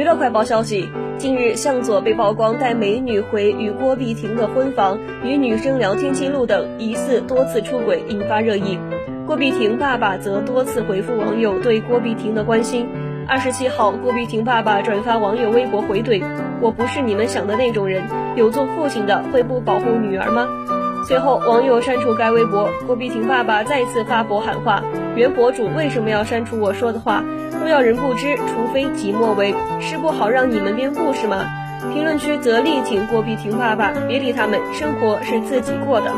娱乐快报消息：近日，向佐被曝光带美女回与郭碧婷的婚房，与女生聊天记录等，疑似多次出轨，引发热议。郭碧婷爸爸则多次回复网友对郭碧婷的关心。二十七号，郭碧婷爸爸转发网友微博回怼：“我不是你们想的那种人，有做父亲的会不保护女儿吗？”随后，网友删除该微博，郭碧婷爸爸再次发博喊话：“原博主为什么要删除我说的话？若要人不知，除非己莫为，是不好让你们编故事吗？”评论区则力挺郭碧婷爸爸，别理他们，生活是自己过的。